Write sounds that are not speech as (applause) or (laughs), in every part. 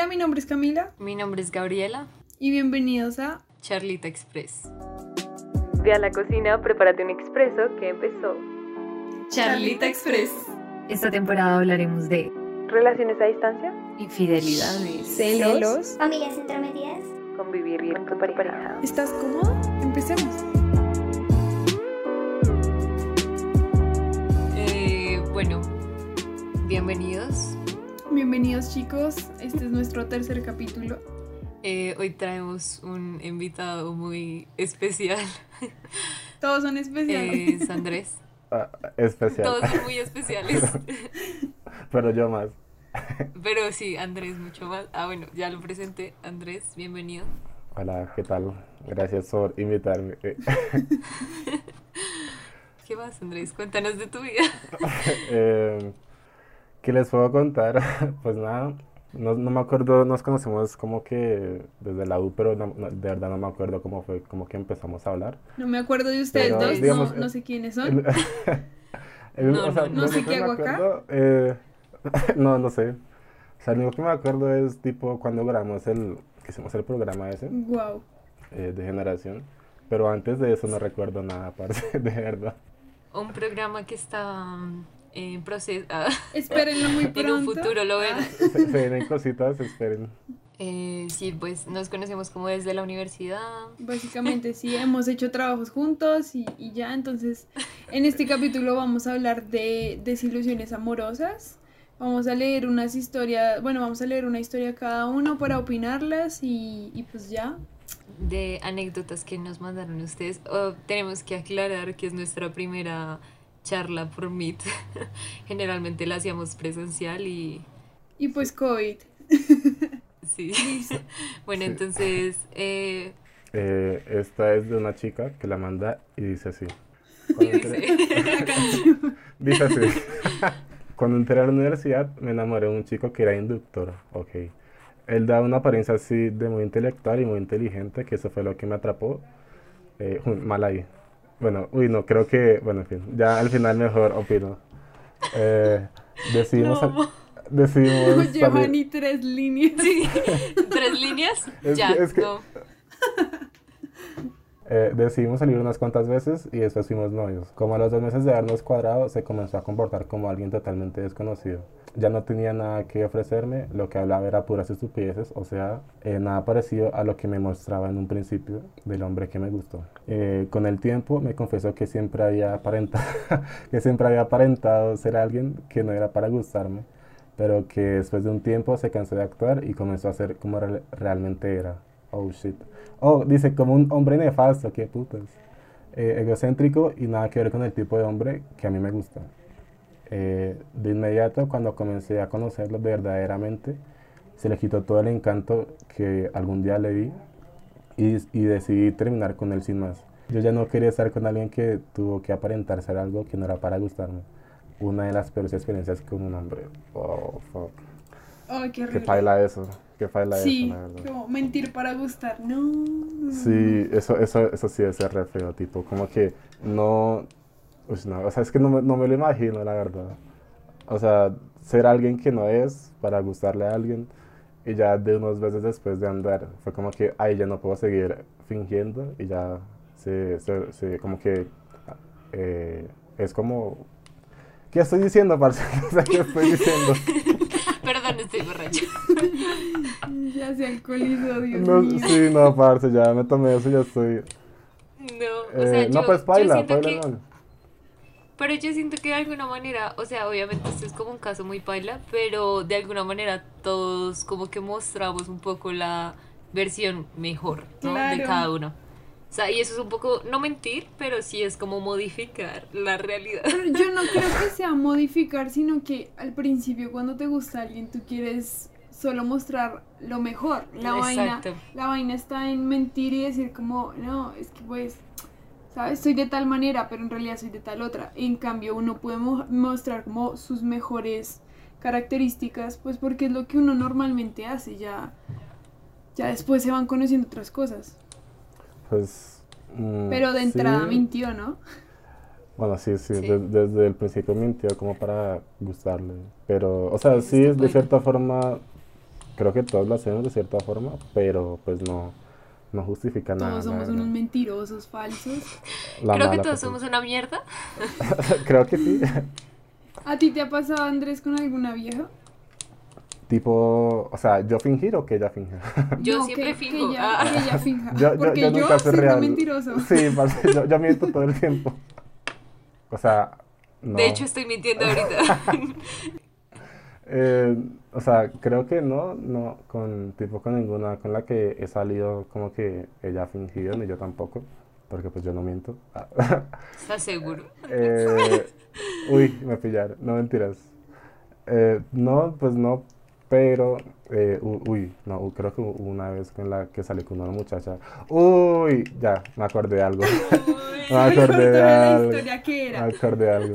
Hola, mi nombre es Camila Mi nombre es Gabriela. y bienvenidos a Charlita Express. Ve a la cocina, prepárate un expreso que empezó. Charlita Express. Esta temporada hablaremos de Relaciones a distancia, infidelidades, Celos. Familias entrometidas. convivir bien con tu pareja. ¿Estás cómodo? Empecemos. Eh, bueno, bienvenidos. Bienvenidos chicos, este es nuestro tercer capítulo. Eh, hoy traemos un invitado muy especial. Todos son especiales. Es Andrés. Ah, especial, Todos son muy especiales. (laughs) pero yo más. Pero sí, Andrés mucho más. Ah, bueno, ya lo presenté. Andrés, bienvenido. Hola, ¿qué tal? Gracias por invitarme. Eh, (laughs) ¿Qué más, Andrés? Cuéntanos de tu vida. (laughs) eh, ¿Qué les puedo contar? (laughs) Pues nada, no, no me acuerdo, nos conocemos como que desde la U, pero no- no- de verdad no me acuerdo cómo fue, como que empezamos a hablar. No me acuerdo de ustedes Pero, dos, digamos, no, no sé quiénes son. El- (laughs) el- No, o sea, no, sé qué hago acá. acuerdo, eh, (laughs) no, no sé. O sea, lo único que me acuerdo es tipo cuando grabamos el, que hicimos el programa ese. Wow. eh, de generación. Pero antes de eso no recuerdo nada, aparte, de verdad. Un programa que está en proceso. ah, (laughs) Espérenlo muy pronto. en un futuro lo verán. Se, se vienen cositas, esperen. Eh, sí, pues nos conocemos como desde la universidad. Básicamente sí, (laughs) hemos hecho trabajos juntos y, y ya, entonces en este capítulo vamos a hablar de desilusiones amorosas. Vamos a leer unas historias, bueno, vamos a leer una historia cada uno para opinarlas y, y pues ya. de anécdotas que nos mandaron ustedes. Oh, tenemos que aclarar que es nuestra primera charla por Meet. (laughs) Generalmente la hacíamos presencial y Y pues COVID. sí. (laughs) bueno, Sí. entonces, eh, Eh, esta es de una chica que la manda y dice así. Cuando (laughs) entré, dice así. Cuando entré a la universidad me enamoré de un chico que era inductor. Ok. Él daba una apariencia así de muy intelectual y muy inteligente, que eso fue lo que me atrapó. Eh, mal ahí. Bueno, uy, no, creo que, bueno, en fin, ya al final mejor opino. Eh, (laughs) decidimos, No. decidimos salir- Giovanni, tres líneas. sí, (laughs) tres líneas, Es ya, que- es que- no. (laughs) Eh, decidimos salir unas cuantas veces y después fuimos novios. Como a los dos meses de habernos cuadrado, se comenzó a comportar como alguien totalmente desconocido. Ya no tenía nada que ofrecerme, lo que hablaba era puras estupideces, o sea, eh, nada parecido a lo que me mostraba en un principio del hombre que me gustó. Eh, con el tiempo me confesó que siempre había aparentado, (laughs) que siempre había aparentado ser alguien que no era para gustarme, pero que después de un tiempo se cansó de actuar y comenzó a ser como real- realmente era. Oh shit. Oh, dice como un hombre nefasto, qué putas. Eh, egocéntrico y nada que ver con el tipo de hombre que a mí me gusta. Eh, de inmediato, cuando comencé a conocerlo verdaderamente, se le quitó todo el encanto que algún día le vi y, y decidí terminar con él sin más. Yo ya no quería estar con alguien que tuvo que aparentar ser algo que no era para gustarme. Una de las peores experiencias con un hombre. Oh, fuck. Ay, qué Qué horrible. paila eso. Qué paila Sí, eso, la verdad. como mentir para gustar. No. Sí, eso, eso, eso sí es re feo, tipo, como que no, uy, no, o sea, es que no me, no me lo imagino, la verdad. O sea, ser alguien que no es para gustarle a alguien y ya de unos meses después de andar, fue como que, ay, ya no puedo seguir fingiendo y ya se, se, se- como que eh, es como, ¿qué estoy diciendo, parce? O (laughs) sea, ¿qué estoy diciendo? (laughs) Estoy borracho. (laughs) Ya se alcoholizó, Dios No, mío. sí, no, parce, ya me tomé eso, ya estoy... No, o sea, eh, yo, no, pues yo paila, siento paila que... no. Pero yo siento que de alguna manera, o sea, obviamente esto es como un caso muy paila, pero de alguna manera todos como que mostramos un poco la versión mejor, ¿no? De cada uno. O sea, y eso es un poco, no mentir, pero sí es como modificar la realidad. Pero yo no creo que (laughs) sea modificar, sino que al principio cuando te gusta alguien tú quieres solo mostrar lo mejor. La vaina, la vaina está en mentir y decir como, no, es que pues, sabes, soy de tal manera, pero en realidad soy de tal otra. En cambio, uno puede mo- mostrar como sus mejores características, pues porque es lo que uno normalmente hace, ya, ya después se van conociendo otras cosas. Pues. mm, Pero de entrada sí. mintió, ¿no? Bueno, sí, sí, Sí. de- desde el principio mintió como para gustarle. Pero, o sea, sí, de cierta forma creo que todos lo hacemos de cierta forma, pero pues no, no justifica nada. Todos somos unos mentirosos, falsos. La Creo que todos persona. somos una mierda. (laughs) creo que sí. ¿A ti te ha pasado, Andrés, con alguna vieja? Tipo, o sea, yo fingir o que ella finja. (laughs) Yo No, siempre que, finjo. Que ella, Ah. que ella finja. Yo- yo- Porque yo yo, nunca soy soy real. mentiroso. Sí, parce, yo, yo miento todo el tiempo. O sea, no. De hecho, estoy mintiendo ahorita. (laughs) Eh, o sea, creo que no, no, con tipo con ninguna con la que he salido como que ella ha fingido, ni yo tampoco, porque pues yo no miento. (laughs) ¿Estás seguro? Eh, uy, me pillaron, no mentiras. Eh, no, pues no, pero, eh, uy, no, creo que una vez con la que salí con una muchacha. Uy, ya, me acordé de algo. (laughs) (laughs) me acordé de algo. Me acordé de algo.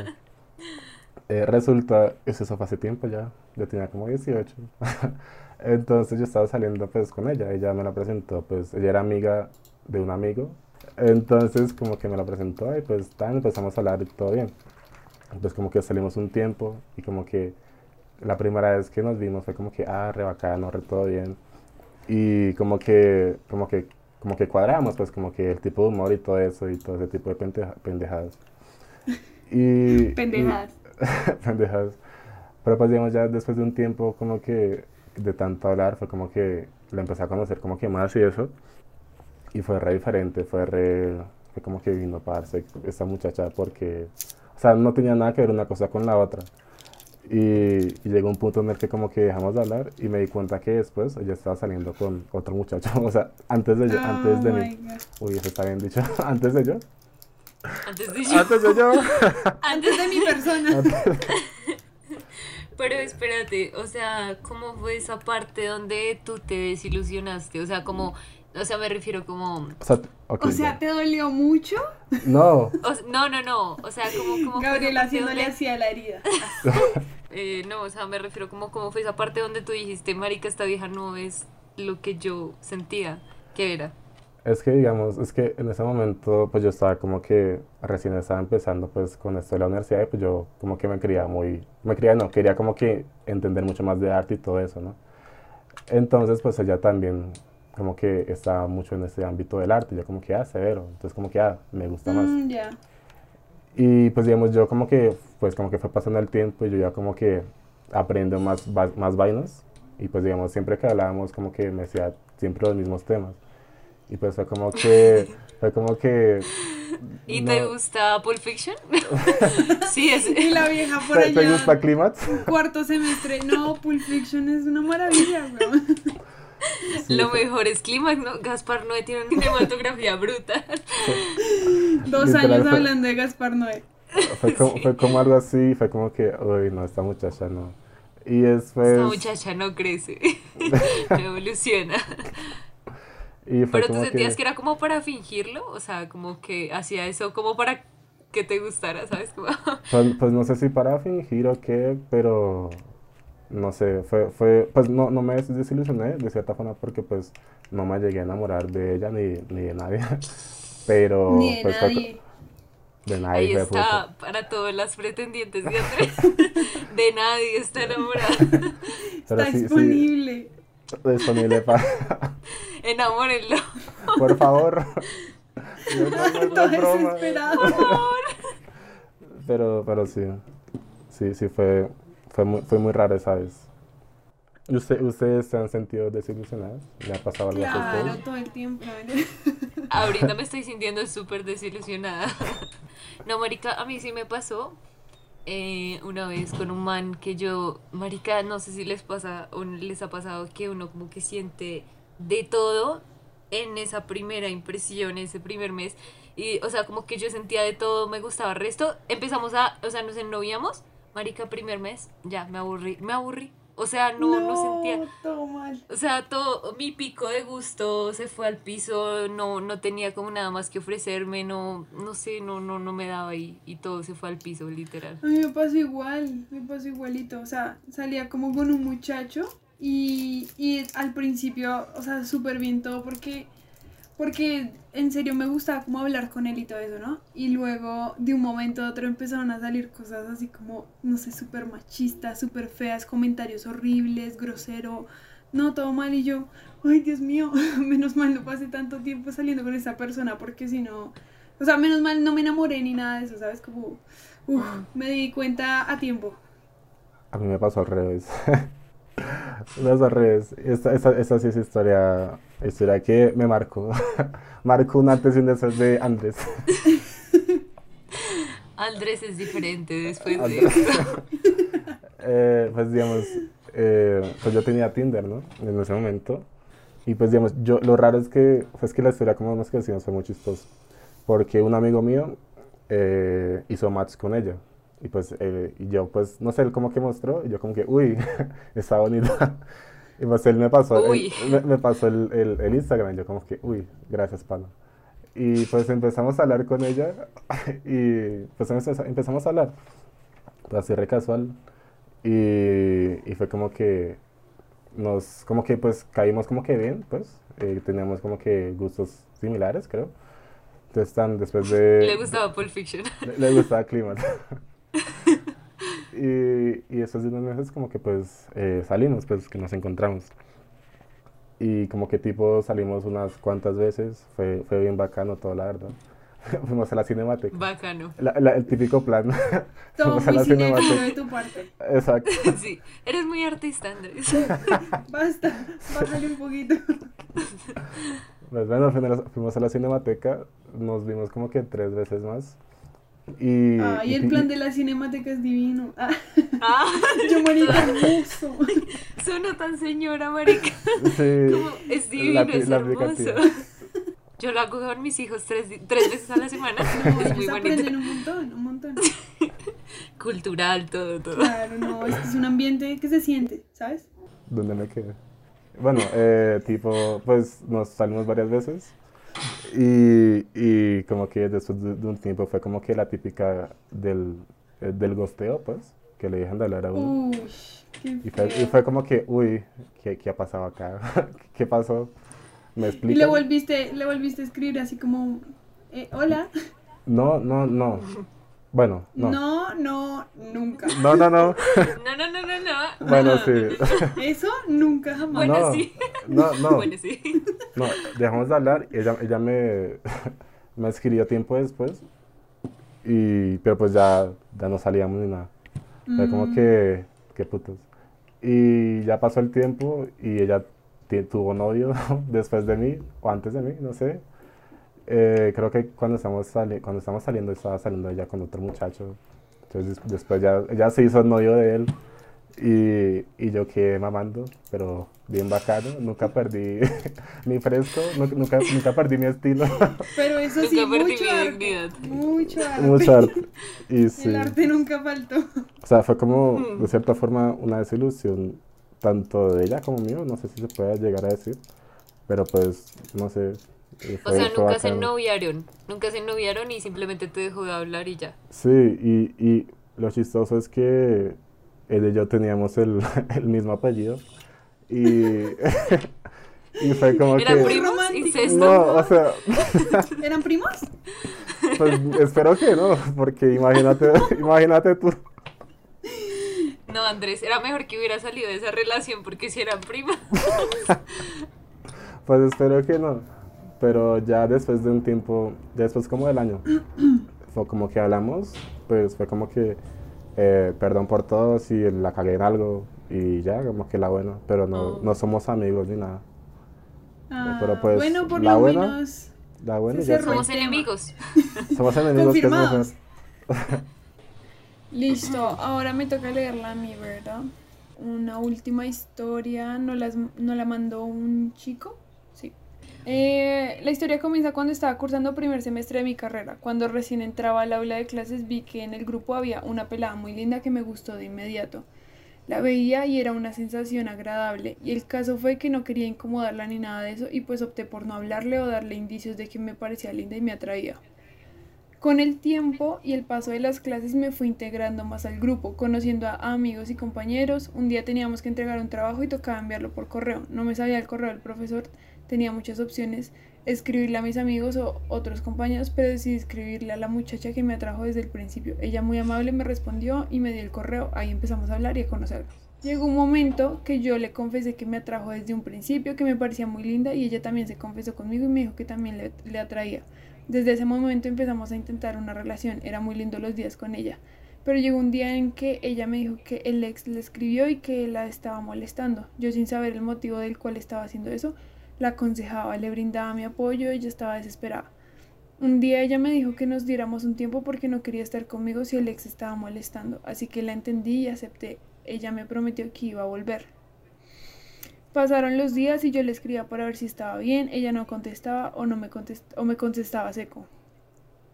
Eh, resulta, eso fue hace tiempo ya, yo tenía como 18. (laughs) Entonces yo estaba saliendo pues con ella, ella me la presentó, pues ella era amiga de un amigo. Entonces como que me la presentó y pues tan, empezamos a hablar y todo bien. Pues como que salimos un tiempo y como que la primera vez que nos vimos fue como que, ah, re bacano, re todo bien. Y como que, como que, como que cuadramos, pues como que el tipo de humor y todo eso y todo ese tipo de pendeja- pendejadas. Y, (laughs) Pendejadas. y- (laughs) pendejadas. Pero pues digamos ya después de un tiempo como que de tanto hablar fue como que la empecé a conocer como que más y eso. Y fue re diferente, fue re, fue como que vino parce esta muchacha porque, o sea, no tenía nada que ver una cosa con la otra. Y, y llegó un punto en el que como que dejamos de hablar y me di cuenta que después ella estaba saliendo con otro muchacho, (laughs) o sea, antes de, yo- antes de Oh mí. God. Uy, eso está bien dicho, (laughs) antes de yo. Antes de yo. Antes de yo. (laughs) Antes de mi persona. Pero espérate, o sea, ¿cómo fue esa parte donde tú te desilusionaste? O sea, como, o sea, me refiero como, O sea, O. ¿te dolió mucho? No, o no, no, no, o sea, como, como Gabriela haciéndole así a la herida. Eh, no, o sea, me refiero como, como fue esa parte donde tú dijiste, marica, esta vieja no es lo que yo sentía que era. es que digamos, es que en ese momento pues yo estaba como que recién estaba empezando pues con esto de la universidad y pues yo como que me quería muy, me quería no, quería como que entender mucho más de arte y todo eso, ¿no? Entonces pues ella también como que estaba mucho en ese ámbito del arte, yo como que, ah, severo, entonces como que, ah, me gusta más. Mm, ya. Y pues digamos, yo como que, pues como que fue pasando el tiempo y yo ya como que aprendo más, va- más vainas. Y pues digamos, siempre que hablábamos como que me decía siempre los mismos temas. Y pues fue como que, (laughs) fue como que... ¿Y no- te gusta Pulp Fiction? (laughs) sí, es... Y la vieja por ¿Te, te allá. gusta Clímax? Cuarto semestre. No, Pulp Fiction es una maravilla, weón. Sí, Lo mejor es Clímax, ¿no? Gaspar Noé tiene una (laughs) cinematografía brutal. Dos Literal años fue- hablando de Gaspar Noé. Fue como, fue como algo así, fue como que, uy, no, esta muchacha no. Y después... Esta muchacha no crece, no (laughs) evoluciona. Y fue Pero tú sentías que era como para fingirlo, o sea, como que hacía eso como para que te gustara, ¿sabes? Como- Pues, pues no sé si para fingir o qué, pero no sé, fue, fue, pues no, no me des- desilusioné de cierta forma porque pues no me llegué a enamorar de ella ni, ni de nadie, (laughs) pero Ni de pues fue- nadie. de nadie Ahí fue está puto. para todas las pretendientes de Andrés. (laughs) De nadie está (laughs) enamorada. Pero Está sí, sí, disponible. disponible para, Enamórenlo. por favor. No, no, no, no Todo es broma. desesperado. Pero, pero sí, sí, sí fue, fue muy, fue muy raro esa vez. ¿Y usted, ¿Ustedes se han sentido desilusionados? ¿Le ha pasado algo Claro, todo el tiempo. (laughs) Ahorita me estoy sintiendo súper desilusionada. (laughs) No, marica, a mí sí me pasó eh, una vez con un man que yo, marica, no sé si les pasa o les ha pasado que uno como que siente de todo en esa primera impresión, ese primer mes. Y, o sea, como que yo sentía de todo, me gustaba el resto. Empezamos a, o sea, nos ennoviamos, marica, primer mes, ya, me aburrí, me aburrí. O sea, no, no, sentía... todo mal. O sea, todo mi pico de gusto se fue al piso, no, no tenía como nada más que ofrecerme, no, no sé, no, no, no me daba y, y todo se fue al piso, literal. A mí me pasó igual, me pasó igualito. O sea, salía como con un muchacho y, y al principio, o sea, súper bien todo porque, porque en serio me gustaba como hablar con él y todo eso, ¿no? Y luego de un momento a otro empezaron a salir cosas así como, no sé, súper machistas, súper feas, comentarios horribles, grosero. no, todo mal y yo, ay Dios mío, (laughs) menos mal no pasé tanto tiempo saliendo con esa persona porque si no, o sea, menos mal no me enamoré ni nada de eso, ¿sabes? Como, uf, me di cuenta a tiempo. A mí me pasó al revés. (laughs) me pasó al revés. Esta sí es historia, historia que me marcó. (laughs) marcó un antes y un después de Andrés. (laughs) Andrés es diferente después de esto. (laughs) Eh, pues digamos, eh, pues yo tenía Tinder, ¿no? En ese momento. Y pues digamos, yo, lo raro es que, pues que la historia como nos conocimos fue muy chistoso. Porque un amigo mío eh, hizo match con ella. Y pues eh, y yo pues, no sé, él como que mostró, y yo como que, uy, está bonita. Y pues él me pasó, Uy. me, me pasó el, el, el Instagram, y yo como que, uy, gracias, Palo. Y pues empezamos a hablar con ella, (laughs) y pues empezamos a hablar, pues así re casual. Y, y fue como que nos, como que pues caímos como que bien, pues, eh, teníamos como que gustos similares, creo. Entonces, tan, después de... Le gustaba Pulp Fiction. Le, le gustaba Climax. (laughs) y, y después de unos meses como que pues eh, salimos, pues que nos encontramos. Y como que tipo salimos unas cuantas veces, fue, fue bien bacano todo, la verdad. (laughs) Fuimos a la cinemateca. Bacano. La- la- el típico plan. (laughs) Todo Fuimos a muy la cinéfilo cinemateca. de tu parte. Exacto. (laughs) Sí, eres muy artista, Andrés. Basta, bájale un poquito. Pues bueno, fuimos a la cinemateca, nos vimos como que tres veces más. Y, Ah, y y- el plan de la cinemateca es divino. (laughs) Ah, Ah, yo marica hermoso. sonó (laughs) tan señora, marica. Sí, Como es divino, la es la hermoso. aplicativa. Yo lo hago con mis hijos tres, tres veces a la semana. No, es muy bonito. aprenden un montón, un montón. (laughs) Cultural, todo, todo. Claro, no, es que es un ambiente que se siente, ¿sabes? ¿Dónde me quedé? Bueno, eh, tipo, pues nos salimos varias veces y, y como que después de, de un tiempo fue como que la típica del, eh, del gosteo, pues, que le dejan de hablar a uno. Uy, qué Y fue, y como que, uy, ¿qué, qué ha pasado acá? (laughs) ¿Qué pasó? ¿Me Y explican? le volviste, le volviste a escribir así como, eh, hola. No, no, no. Bueno, no. No, no, nunca. No, no, no. No, no, no, no, no. Bueno, no. sí. Eso nunca jamás. Bueno, no, sí. no, no. Bueno, sí. No, dejamos de hablar y ella, ella me, me escribió tiempo después. Y, pero pues ya, ya no salíamos ni nada. Fue como Mm. que, qué putos. Y ya pasó el tiempo y ella tuvo novio (laughs) después de mí, o antes de mí, no sé. Eh, creo que cuando estamos, sali- cuando estamos saliendo estaba saliendo ella con otro muchacho. Entonces des- después ya, ya se hizo novio de él y, y yo quedé mamando, pero bien bacano. Nunca perdí (laughs) mi fresco, nu- nunca, nunca perdí mi estilo. (laughs) Pero eso sí, Nunca mucho arte. Mucho arte. Mucho arte. Y sí. El arte nunca faltó. O sea, fue como, Mm. de cierta forma, una desilusión, tanto de ella como mío, no sé si se puede llegar a decir, pero pues, no sé. O sea, nunca se noviaron. Nunca se noviaron y simplemente te dejó de hablar y ya. Sí, y, y lo chistoso es que él y yo teníamos el, (laughs) el mismo apellido, y, (laughs) y fue como ¿Eran que... primos? No, o sea, (laughs) ¿Eran primos? pues espero que no, porque imagínate, imagínate tú. No, Andrés, era mejor que hubiera salido de esa relación porque si eran primas. Pues espero que no. Pero ya después de un tiempo, después como del año, (clears throat) fue como que hablamos, pues fue como que eh, perdón por todo si la cagué en algo y ya, como que la buena. Pero no, Oh. no somos amigos ni nada. Ah, Pero, pues, bueno, por la lo buena, menos. La buena Se ya. Somos enemigos. (laughs) Somos enemigos que es mejor. (laughs) Listo, ahora me toca leerla a mí, ¿verdad? Una última historia, ¿no, las, no la mandó un chico? Eh, la historia comienza cuando estaba cursando primer semestre de mi carrera. Cuando recién entraba al aula de clases vi que en el grupo había una pelada muy linda que me gustó de inmediato. La veía y era una sensación agradable. Y el caso fue que no quería incomodarla ni nada de eso y pues opté por no hablarle o darle indicios de que me parecía linda y me atraía. Con el tiempo y el paso de las clases me fui integrando más al grupo, conociendo a amigos y compañeros. Un día teníamos que entregar un trabajo y tocaba enviarlo por correo. No me sabía el correo del profesor, tenía muchas opciones, escribirle a mis amigos o otros compañeros, pero decidí escribirle a la muchacha que me atrajo desde el principio. Ella muy amable me respondió y me dio el correo. Ahí empezamos a hablar y a conocernos. Llegó un momento que yo le confesé que me atrajo desde un principio, que me parecía muy linda y ella también se confesó conmigo y me dijo que también le, le atraía. Desde ese momento empezamos a intentar una relación, era muy lindo los días con ella. Pero llegó un día en que ella me dijo que el ex le escribió y que la estaba molestando. Yo sin saber el motivo del cual estaba haciendo eso, la aconsejaba, le brindaba mi apoyo y ella estaba desesperada. Un día ella me dijo que nos diéramos un tiempo porque no quería estar conmigo si el ex estaba molestando, así que la entendí y acepté. Ella me prometió que iba a volver. Pasaron los días y yo le escribía para ver si estaba bien, ella no contestaba o, no me, o me contestaba seco.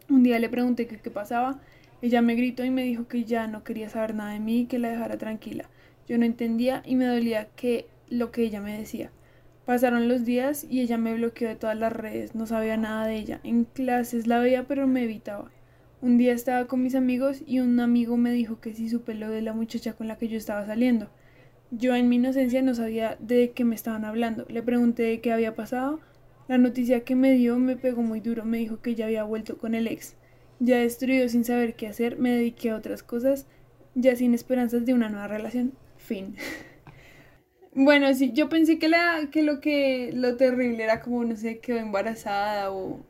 Un día le pregunté qué pasaba, ella me gritó y me dijo que ya no quería saber nada de mí y que la dejara tranquila. Yo no entendía y me dolía que lo que ella me decía. Pasaron los días y ella me bloqueó de todas las redes, no sabía nada de ella. En clases la veía pero me evitaba. Un día estaba con mis amigos y un amigo me dijo que sí supe lo de la muchacha con la que yo estaba saliendo. Yo en mi inocencia no sabía de qué me estaban hablando. Le pregunté de qué había pasado. La noticia que me dio me pegó muy duro. Me dijo que ya había vuelto con el ex. Ya destruido sin saber qué hacer, me dediqué a otras cosas, ya sin esperanzas de una nueva relación. Fin. (laughs) bueno, sí, yo pensé que, la, que lo que lo terrible era como, no sé, quedó embarazada o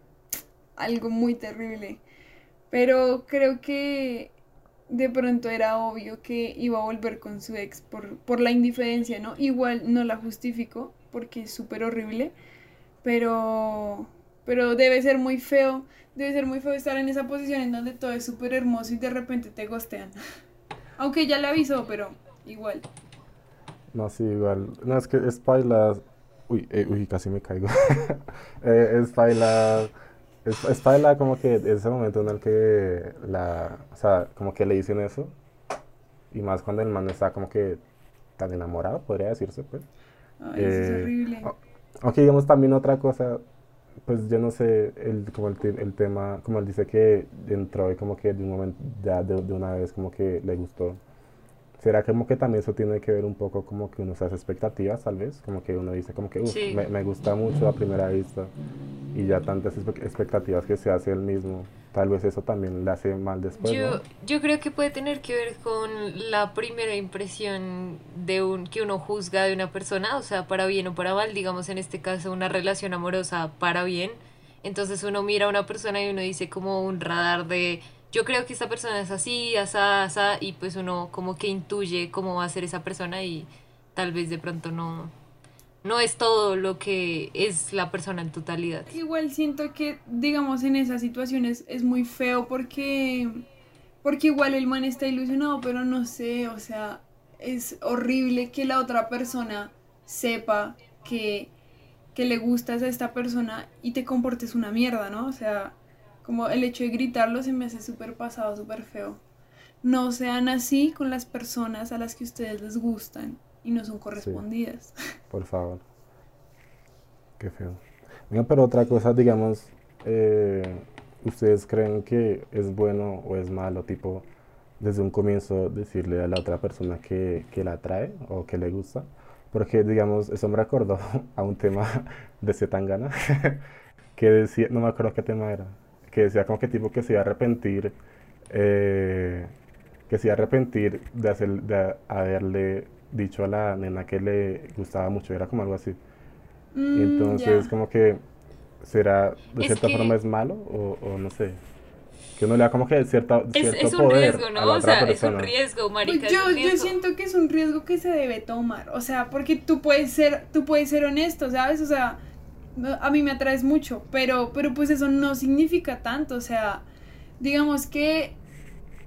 algo muy terrible. Pero creo que de pronto era obvio que iba a volver con su ex por, por la indiferencia, ¿no? Igual no la justifico porque es súper horrible, pero, pero debe ser muy feo, debe ser muy feo estar en esa posición en donde todo es súper hermoso y de repente te gostean. (laughs) Aunque ya le avisó, pero igual. No, sí, igual. No, es que es baila. Uy, eh, uy, casi me caigo. (laughs) eh, es baila es, es como que ese momento en el que la, o sea, como que le dicen eso, y más cuando el man está como que tan enamorado, podría decirse, pues. Ay, eso es eh, horrible. Aunque digamos también otra cosa, pues yo no sé, el, como el, el tema, como él dice que entró y como que de un momento, ya de, de una vez como que le gustó. ¿Será como que también eso tiene que ver un poco como que uno se hace expectativas, tal vez? Como que uno dice como que, uff, me, me, gusta mucho a primera vista y ya tantas expectativas que se hace el mismo. Tal vez eso también le hace mal después. Yo, yo creo que puede tener que ver con la primera impresión de un que uno juzga de una persona, o sea, para bien o para mal, digamos en este caso una relación amorosa para bien. Entonces uno mira a una persona y uno dice como un radar de yo creo que esta persona es así, asá, asá, y pues uno como que intuye cómo va a ser esa persona y tal vez de pronto no, no es todo lo que es la persona en totalidad. Igual siento que, digamos, en esas situaciones es muy feo porque, porque igual el man está ilusionado, pero no sé, o sea, es horrible que la otra persona sepa que, que le gustas a esta persona y te comportes una mierda, ¿no? O sea, como el hecho de gritarlo se me hace súper pasado, súper feo. No sean así con las personas a las que ustedes les gustan y no son correspondidas. (laughs) por favor. Qué feo. Venga, pero otra cosa, digamos, eh, ¿ustedes creen que es bueno o es malo, tipo, desde un comienzo decirle a la otra persona que, que la atrae o que le gusta? Porque, digamos, eso me recordó (laughs) a un tema de Zetangana, (laughs) que decía, no me acuerdo qué tema era, que decía como que tipo que se iba a arrepentir, eh, que se iba a arrepentir de, hacer, de haberle dicho a la nena que le gustaba mucho, era como algo así. Mm, entonces como que será, de cierta forma es malo o, o, no sé. Que uno le da como que cierta, es, cierto es un riesgo, ¿no? O sea, es un riesgo, marica. Pues yo, yo siento que es un riesgo que se debe tomar. O sea, porque tú puedes ser, tú puedes ser honesto, ¿sabes? O sea, a mí me atraes mucho, pero, pero pues eso no significa tanto, o sea, digamos que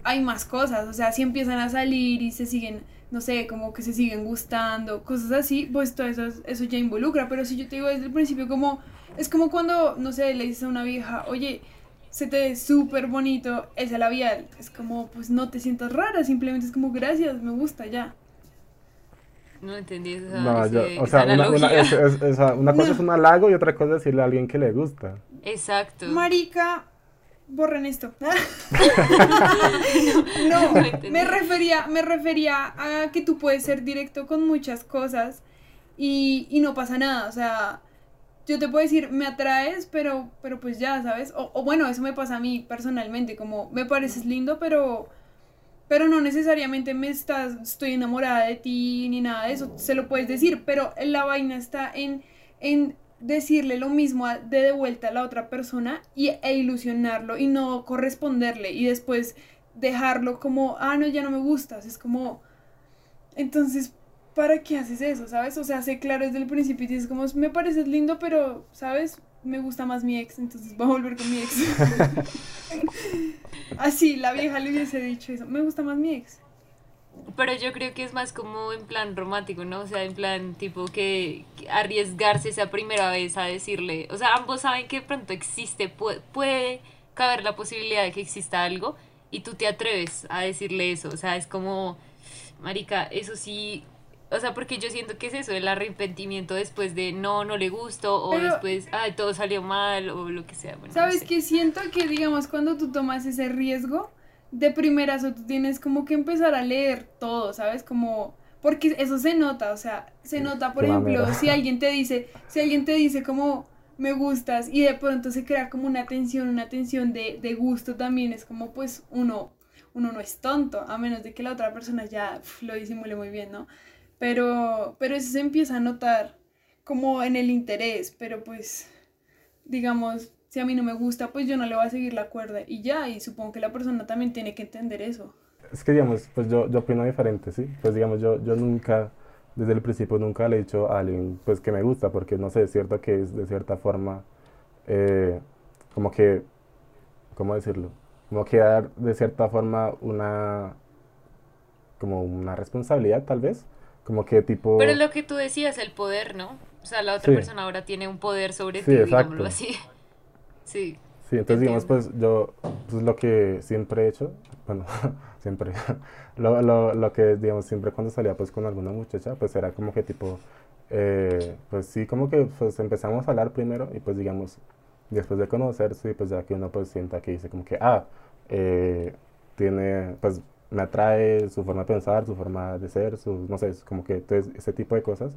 hay más cosas, o sea, si empiezan a salir y se siguen, no sé, como que se siguen gustando, cosas así, pues todo eso, eso ya involucra, pero si yo te digo desde el principio como, es como cuando, no sé, le dices a una vieja, oye, se te ve súper bonito ese labial, es como, pues no te sientas rara, simplemente es como, gracias, me gusta, ya. No entendí esa, no, o sea, una, una, es, es, una, cosa es un halago y otra cosa es decirle a alguien que le gusta. Exacto. Marica, borren esto. (laughs) no, me refería, me refería a que tú puedes ser directo con muchas cosas y, y no pasa nada. O sea, yo te puedo decir, me atraes, pero, pero pues ya, ¿sabes? O, o bueno, eso me pasa a mí personalmente, como me pareces lindo, pero pero no necesariamente me estás, estoy enamorada de ti ni nada de eso, se lo puedes decir, pero la vaina está en, en decirle lo mismo de de vuelta a la otra persona y, e ilusionarlo y no corresponderle y después dejarlo como, ah, no, ya no me gustas, es como, entonces, ¿para qué haces eso, sabes? O sea, sé claro desde el principio y dices como, me pareces lindo, pero, ¿sabes? Me gusta más mi ex, entonces voy a volver con mi ex. (laughs) Así, la vieja le hubiese dicho eso, me gusta más mi ex. Pero yo creo que es más como en plan romántico, ¿no? O sea, en plan tipo que, que arriesgarse esa primera vez a decirle, o sea, ambos saben que de pronto existe, puede, puede caber la posibilidad de que exista algo y tú te atreves a decirle eso, o sea, es como, marica, eso sí, o sea, porque yo siento que es eso, el arrepentimiento después de no, no le gusto o Pero- después, ay, todo salió mal o lo que sea. Bueno, no ¿Sabes sé. qué? Siento que, digamos, cuando tú tomas ese riesgo, de primerazo tú tienes como que empezar a leer todo, ¿sabes? Como, porque eso se nota, o sea, se nota, por ejemplo, si alguien te dice, si alguien te dice como, me gustas, y de pronto se crea como una tensión, una tensión de, de gusto también, es como, pues, uno, uno no es tonto, a menos de que la otra persona ya pf, lo disimule muy bien, ¿no? Pero, pero eso se empieza a notar como en el interés, pero pues digamos, si a mí no me gusta, pues yo no le voy a seguir la cuerda y ya, y supongo que la persona también tiene que entender eso. Es que, digamos, pues yo, yo opino diferente, ¿sí? Pues, digamos, yo, yo nunca, desde el principio, nunca le he dicho a alguien, pues, que me gusta, porque, no sé, es cierto que es de cierta forma, eh, como que, ¿cómo decirlo? Como que dar, de cierta forma, una, como una responsabilidad, tal vez, como que tipo... Pero lo que tú decías, el poder, ¿no? O sea, la otra Sí. persona ahora tiene un poder sobre Sí, ti, digámoslo así. (laughs) Sí. Sí, entonces digamos, pues yo, pues lo que siempre he hecho, bueno, (laughs) siempre, (laughs) lo, lo, lo que, digamos, siempre cuando salía pues con alguna muchacha, pues era como que tipo, eh, pues sí, como que pues empezamos a hablar primero y pues digamos, después de conocerse, pues ya que uno pues sienta que dice como que, ah, eh, tiene, pues me atrae su forma de pensar, su forma de ser, su, no sé, es como que entonces, ese tipo de cosas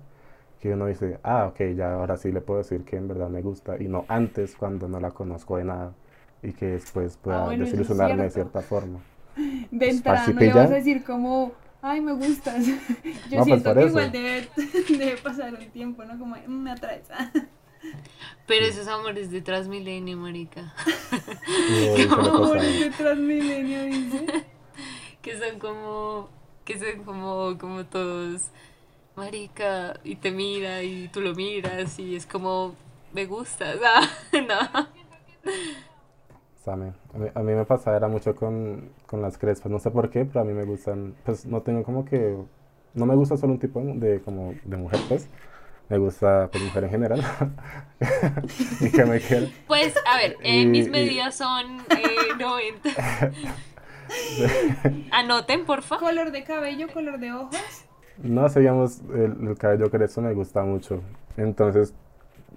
que uno dice, ah, ok, ya ahora sí le puedo decir que en verdad me gusta y no antes cuando no la conozco de nada y que después pueda Ah, bueno, desilusionarme de cierta forma. (laughs) De entrada así no le vas a decir como, ay, me gustas. (laughs) Yo No, pues, siento por que eso. igual debe, (laughs) debe pasar el tiempo, ¿no? Como, "Mm, me atraes. Pero esos amores de Transmilenio, marica. Amores de Transmilenio, dice. Que son como que son como como todos marica y te mira y tú lo miras y es como me gusta (laughs) no Same. A mí, a mí me pasaba era mucho con, con las crespas, no sé por qué, pero a mí me gustan, pues no tengo como que, no me gusta solo un tipo de, como, de mujer, pues, me gusta pues mujer en general, (laughs) y que me quiera. pues a ver eh, Y- mis y- medidas son eh, 90 (laughs) (laughs) anoten porfa Color de cabello, color de ojos. No sé, digamos, el, el cabello crespo me gusta mucho, entonces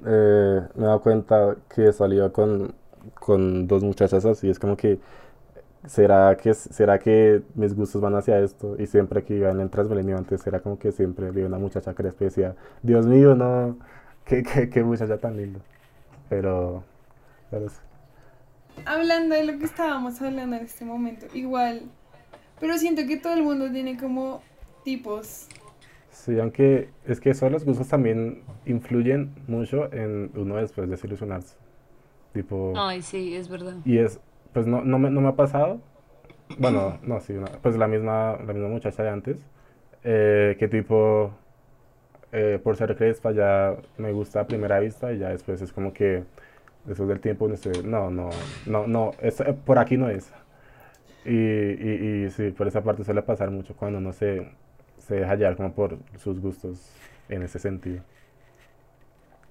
eh, me he dado cuenta que he salido con, con dos muchachas así, es como que, ¿será que, será que mis gustos van hacia esto? Y siempre que iba en el Transmilenio antes era como que siempre vi una muchacha crespa y decía, Dios mío, no, qué, qué, qué muchacha tan linda. Pero, pero sí. Hablando de lo que estábamos hablando en este momento, igual. Pero siento que todo el mundo tiene como tipos. Sí, aunque es que eso los gustos también influyen mucho en uno después de desilusionarse. Tipo, ay sí es verdad y es, pues no, no, me, no me ha pasado. Bueno, (clears throat) no, sí, una- pues la misma, la misma muchacha de antes, eh, que tipo, eh, por ser crespa ya me gusta a primera vista y ya después es como que después del tiempo uno dice, no, no, no, no, es, eh, por aquí no es. Y, y, y sí, por esa parte suele pasar mucho cuando uno se, se deja llevar como por sus gustos en ese sentido.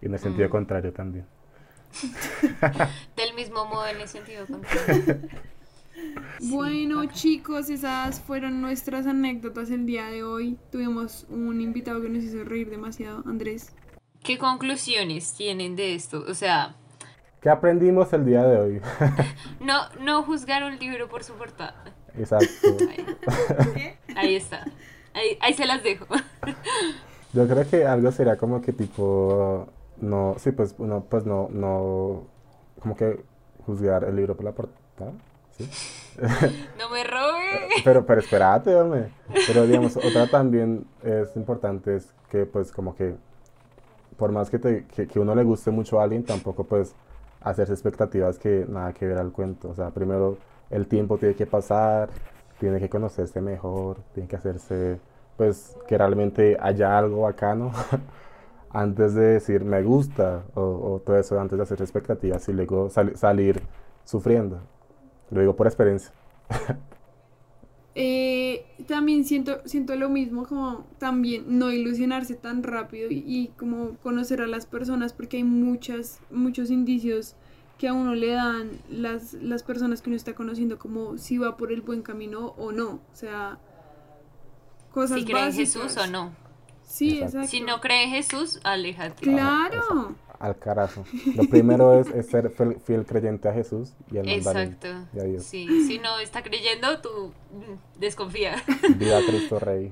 Y en el sentido Mm. contrario también. (laughs) del mismo modo en el sentido contrario (laughs) Bueno, chicos, esas fueron nuestras anécdotas el día de hoy. Tuvimos un invitado que nos hizo reír demasiado, Andrés. ¿Qué conclusiones tienen de esto? O sea, ¿Qué aprendimos el día de hoy? (laughs) no, no juzgar un libro por su portada. Exacto. Ahí, ahí está. Ahí, ahí se las dejo. (laughs) Yo creo que algo sería como que tipo, no, sí, pues uno, pues no, no, como que juzgar el libro por la portada, ¿sí? (laughs) No me robes. Pero, pero espérate, hombre. Pero digamos, otra también es importante es que pues como que por más que, te, que, que uno le guste mucho a alguien, tampoco pues hacerse expectativas que nada que ver al cuento. O sea, primero el tiempo tiene que pasar, tiene que conocerse mejor, tiene que hacerse pues que realmente haya algo bacano (laughs) antes de decir me gusta o, o todo eso, antes de hacer expectativas y luego sal- salir sufriendo. Lo digo por experiencia. (laughs) Eh, también siento, siento lo mismo, como también no ilusionarse tan rápido y, y como conocer a las personas, porque hay muchas, muchos indicios que a uno le dan las, las personas que uno está conociendo, como si va por el buen camino o no. O sea, cosas Si cree en. Jesús o no. Sí, Exacto. exacto. Si no cree en Jesús, aléjate. Claro. Al carajo. Lo primero es, es ser fiel, fiel creyente a Jesús y al Exacto. y a Dios. Sí, si no está creyendo, tú mm, desconfía. (laughs) Viva Cristo Rey.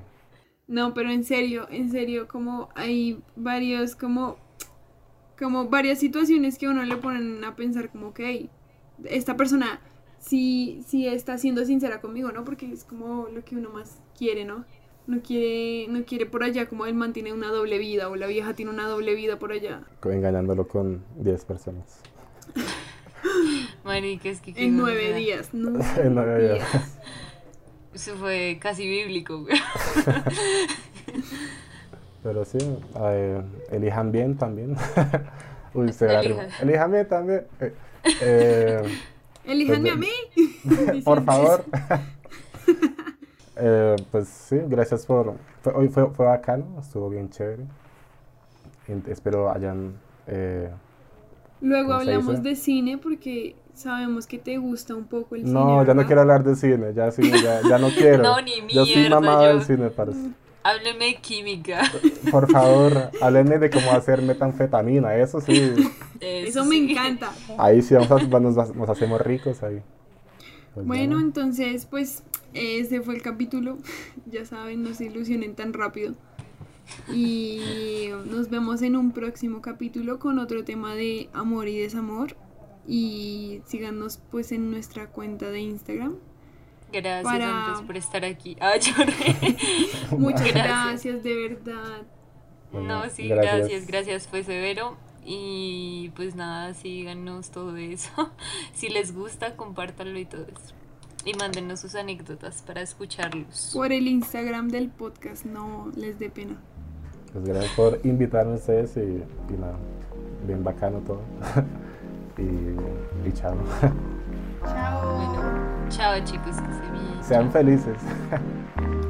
No, pero en serio, en serio, como hay varios, como, como varias situaciones que a uno le ponen a pensar como, ok, esta persona sí, sí está siendo sincera conmigo, ¿no? Porque es como lo que uno más quiere, ¿no? No quiere, no quiere por allá como él mantiene una doble vida o la vieja tiene una doble vida por allá. Engañándolo con 10 personas. (laughs) Marica, es que... En nueve días, ¿no? (laughs) En nueve días. Eso fue casi bíblico. güey. (laughs) Pero sí, eh, elijan bien también. Uy, se va Elijan. arriba. Elijan bien también. Eh, eh, Elíjanme Pues, a mí. por favor. Eh, pues sí, gracias por... fue- hoy fue, fue bacano, estuvo bien chévere. Y espero hayan... eh, Luego ¿Cómo se hablamos de cine porque sabemos que te gusta un poco el cine. no, ya no quiero hablar de cine, ya, cine, ya, ya no (laughs) quiero. No, ni Yo soy mierda, mamado yo- del cine, parce. Hábleme de química. Por favor, háblenme de cómo hacer metanfetamina, eso sí. Eso me sí. encanta. Ahí sí vamos a- nos, nos hacemos ricos ahí. Pues Bueno, nada. entonces, pues ese fue el capítulo. (laughs) Ya saben, no se ilusionen tan rápido. Y nos vemos en un próximo capítulo con otro tema de amor y desamor. Y síganos pues en nuestra cuenta de Instagram. Gracias Para- antes por estar aquí. (laughs) Ah, lloré. (laughs) Muchas Gracias. gracias, de verdad. Bueno, No, sí, gracias. gracias. gracias, fue severo. Y pues nada, síganos todo eso. Si les gusta, compártanlo y todo eso. Y mándenos sus anécdotas para escucharlos. Por el Instagram del podcast, no les dé pena. Pues gracias por invitarme a ustedes y, y nada, bien bacano todo. (laughs) y, y chao. Chao. Bueno, chao chicos, que se bien. Sean felices. (laughs)